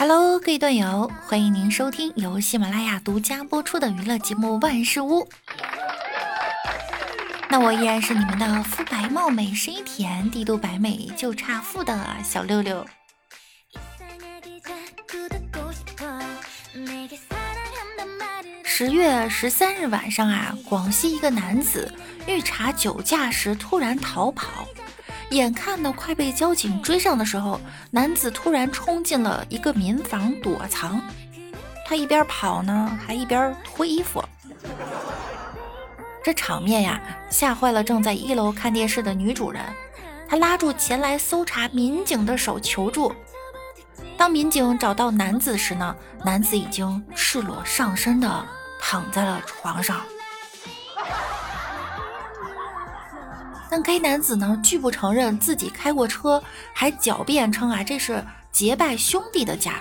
Hello，各位段友，欢迎您收听由喜马拉雅独家播出的娱乐节目《万事屋》。那我依然是你们的肤白貌美、声音甜、帝都白美就差富的小六六。十月十三日晚上啊，广西一个男子遇查酒驾时突然逃跑。眼看呢快被交警追上的时候，男子突然冲进了一个民房躲藏。他一边跑呢，还一边脱衣服。这场面呀，吓坏了正在一楼看电视的女主人。她拉住前来搜查民警的手求助。当民警找到男子时呢，男子已经赤裸上身的躺在了床上。但该男子呢拒不承认自己开过车，还狡辩称啊这是结拜兄弟的家。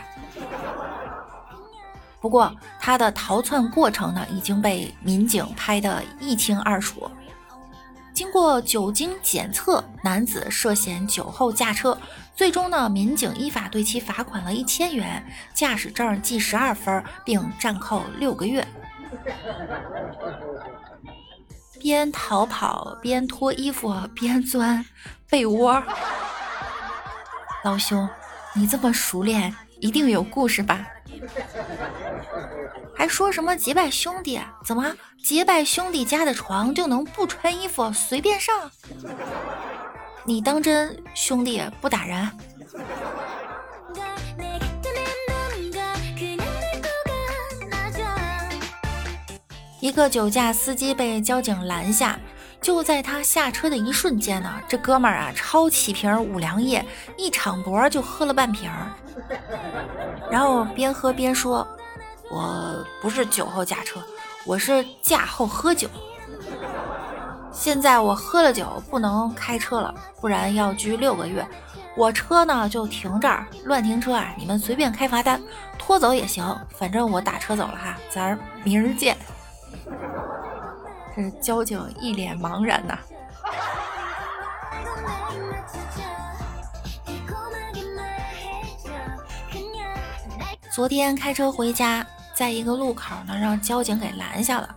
不过他的逃窜过程呢已经被民警拍得一清二楚。经过酒精检测，男子涉嫌酒后驾车，最终呢民警依法对其罚款了一千元，驾驶证记十二分，并暂扣六个月。边逃跑边脱衣服边钻被窝，老兄，你这么熟练，一定有故事吧？还说什么结拜兄弟？怎么结拜兄弟家的床就能不穿衣服随便上？你当真兄弟不打人？一个酒驾司机被交警拦下，就在他下车的一瞬间呢，这哥们儿啊抄起瓶五粮液，一敞脖就喝了半瓶，然后边喝边说：“我不是酒后驾车，我是驾后喝酒。现在我喝了酒不能开车了，不然要拘六个月。我车呢就停这儿，乱停车啊，你们随便开罚单，拖走也行，反正我打车走了哈，咱明儿见。”这交警一脸茫然呐。昨天开车回家，在一个路口呢，让交警给拦下了。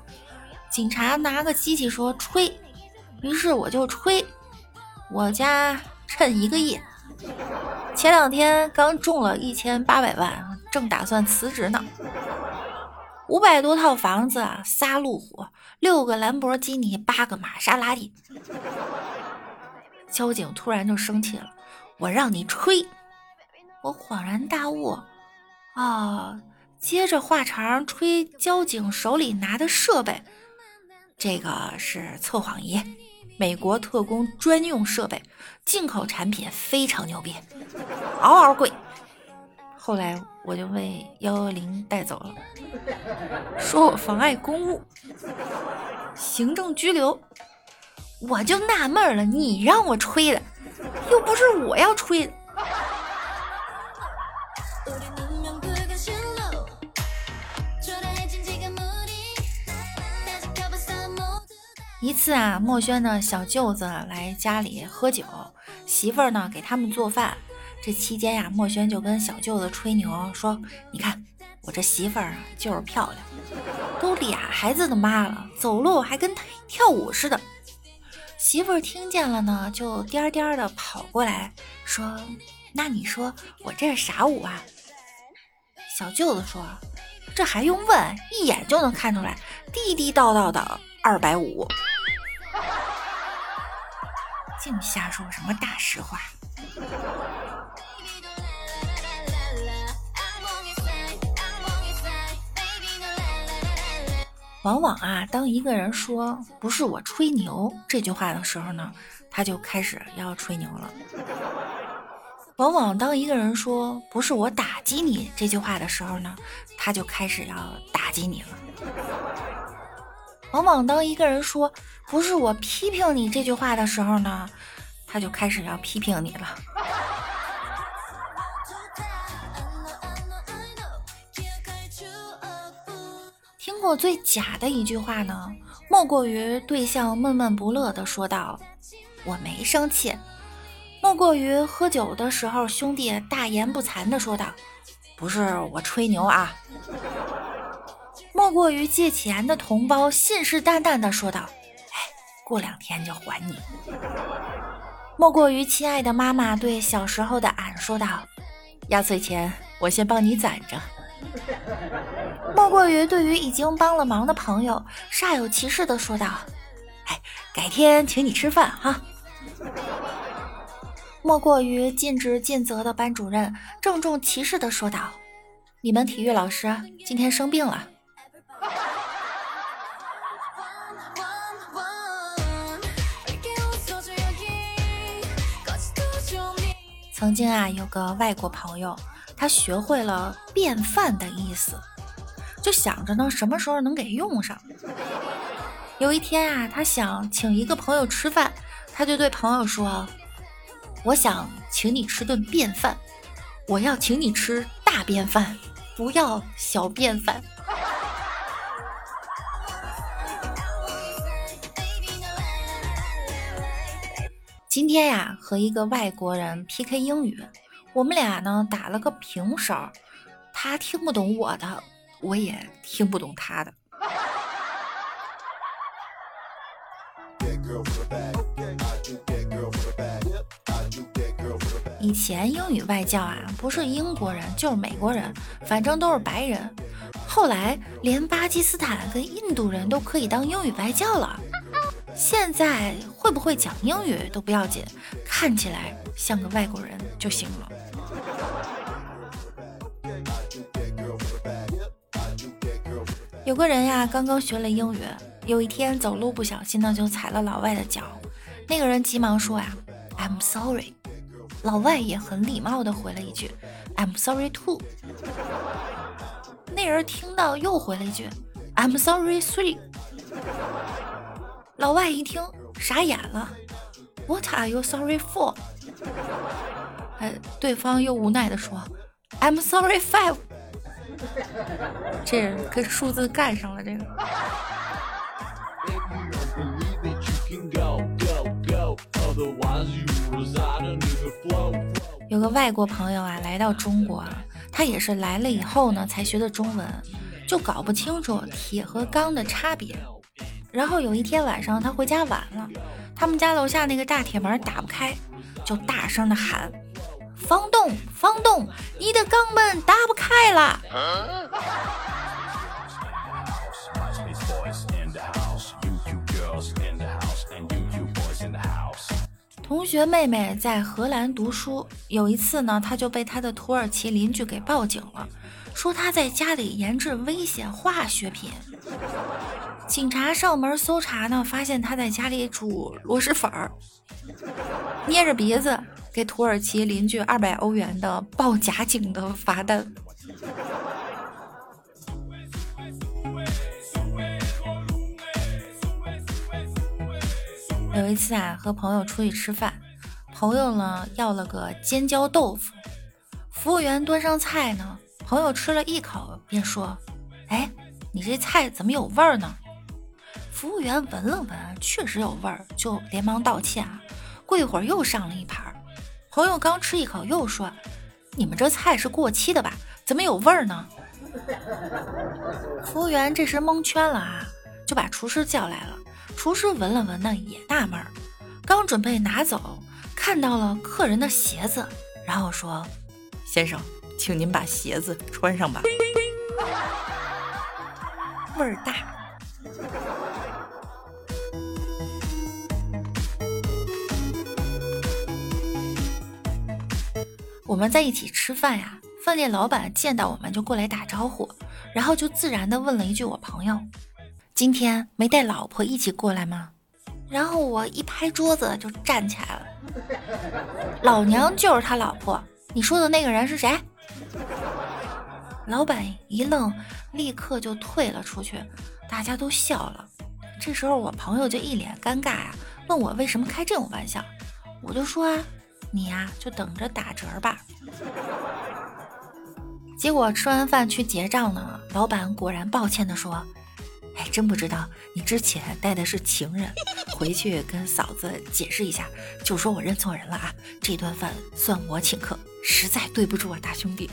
警察拿个机器说吹，于是我就吹。我家趁一个亿，前两天刚中了一千八百万，正打算辞职呢。五百多套房子，仨路虎，六个兰博基尼，八个玛莎拉蒂。交警突然就生气了，我让你吹！我恍然大悟，啊，接着话茬吹交警手里拿的设备，这个是测谎仪，美国特工专用设备，进口产品，非常牛逼，嗷嗷贵。后来我就被幺幺零带走了，说我妨碍公务，行政拘留。我就纳闷了，你让我吹的，又不是我要吹的。一次啊，墨轩的小舅子来家里喝酒，媳妇儿呢给他们做饭。这期间呀，墨轩就跟小舅子吹牛说：“你看我这媳妇儿啊，就是漂亮，俩孩子的妈了，走路还跟跳舞似的。”媳妇儿听见了呢，就颠颠的跑过来说：“那你说我这是啥舞啊？”小舅子说：“这还用问？一眼就能看出来，地地道道的二百五。”净瞎说什么大实话。往往啊，当一个人说“不是我吹牛”这句话的时候呢，他就开始要吹牛了。往往当一个人说“不是我打击你”这句话的时候呢，他就开始要打击你了。往往当一个人说“不是我批评你”这句话的时候呢，他就开始要批评你了。听过最假的一句话呢，莫过于对象闷闷不乐的说道：“我没生气。”莫过于喝酒的时候，兄弟大言不惭的说道：“不是我吹牛啊。莫过于借钱的同胞信誓旦旦地说道：“哎，过两天就还你。”莫过于亲爱的妈妈对小时候的俺说道：“压岁钱我先帮你攒着。”莫过于对于已经帮了忙的朋友煞有其事地说道：“哎，改天请你吃饭哈。”莫过于尽职尽责的班主任郑重其事地说道：“你们体育老师今天生病了。”曾经啊，有个外国朋友，他学会了“便饭”的意思，就想着呢，什么时候能给用上。有一天啊，他想请一个朋友吃饭，他就对朋友说：“我想请你吃顿便饭，我要请你吃大便饭，不要小便饭。”今天呀，和一个外国人 PK 英语，我们俩呢打了个平手，他听不懂我的，我也听不懂他的。以前英语外教啊，不是英国人就是美国人，反正都是白人。后来连巴基斯坦跟印度人都可以当英语外教了。现在会不会讲英语都不要紧，看起来像个外国人就行了。有个人呀，刚刚学了英语，有一天走路不小心呢，就踩了老外的脚。那个人急忙说呀：“I'm sorry。”老外也很礼貌的回了一句：“I'm sorry too。”那人听到又回了一句：“I'm sorry three。”老外一听傻眼了，What are you sorry for？哎，对方又无奈的说，I'm sorry five。这跟数字干上了，这个。有个外国朋友啊，来到中国，他也是来了以后呢，才学的中文，就搞不清楚铁和钢的差别。然后有一天晚上，他回家晚了，他们家楼下那个大铁门打不开，就大声的喊：“房东，房东，你的钢门打不开了！”同学妹妹在荷兰读书，有一次呢，她就被她的土耳其邻居给报警了，说她在家里研制危险化学品。警察上门搜查呢，发现她在家里煮螺蛳粉儿，捏着鼻子给土耳其邻居二百欧元的报假警的罚单。有一次啊，和朋友出去吃饭，朋友呢要了个尖椒豆腐，服务员端上菜呢，朋友吃了一口便说：“哎，你这菜怎么有味儿呢？”服务员闻了闻，确实有味儿，就连忙道歉啊。过一会儿又上了一盘，朋友刚吃一口又说：“你们这菜是过期的吧？怎么有味儿呢？”服务员这时蒙圈了啊，就把厨师叫来了。厨师闻了闻呢，也纳闷儿，刚准备拿走，看到了客人的鞋子，然后说：“先生，请您把鞋子穿上吧。”味儿大。我们在一起吃饭呀，饭店老板见到我们就过来打招呼，然后就自然的问了一句：“我朋友今天没带老婆一起过来吗？”然后我一拍桌子就站起来了：“老娘就是他老婆，你说的那个人是谁？”老板一愣，立刻就退了出去，大家都笑了。这时候我朋友就一脸尴尬呀，问我为什么开这种玩笑，我就说啊。你呀，就等着打折吧。结果吃完饭去结账呢，老板果然抱歉的说：“哎，真不知道你之前带的是情人，回去跟嫂子解释一下，就说我认错人了啊。这顿饭算我请客，实在对不住啊，大兄弟。”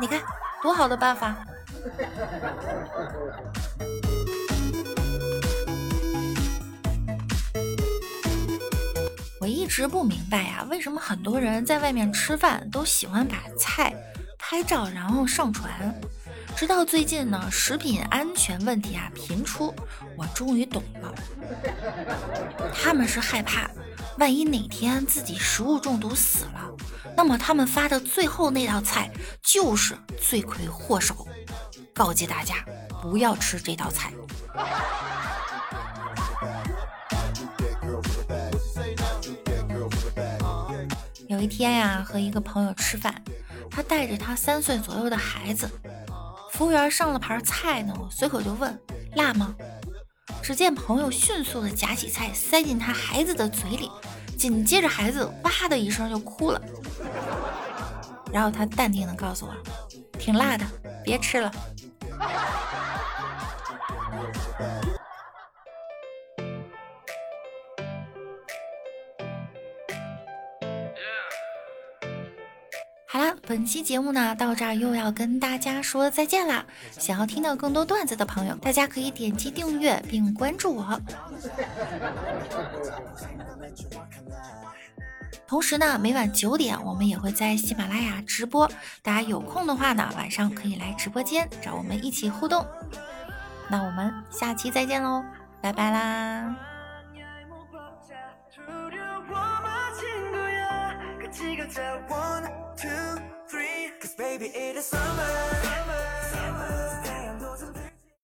你看多好的办法！一直不明白呀，为什么很多人在外面吃饭都喜欢把菜拍照然后上传？直到最近呢，食品安全问题啊频出，我终于懂了。他们是害怕，万一哪天自己食物中毒死了，那么他们发的最后那道菜就是罪魁祸首。告诫大家，不要吃这道菜。一天呀，和一个朋友吃饭，他带着他三岁左右的孩子。服务员上了盘菜呢，我随口就问辣吗？只见朋友迅速的夹起菜塞进他孩子的嘴里，紧接着孩子哇的一声就哭了。然后他淡定的告诉我，挺辣的，别吃了。好了，本期节目呢到这儿又要跟大家说再见啦。想要听到更多段子的朋友，大家可以点击订阅并关注我。同时呢，每晚九点我们也会在喜马拉雅直播，大家有空的话呢，晚上可以来直播间找我们一起互动。那我们下期再见喽，拜拜啦！One, two, three, cause baby it is summer.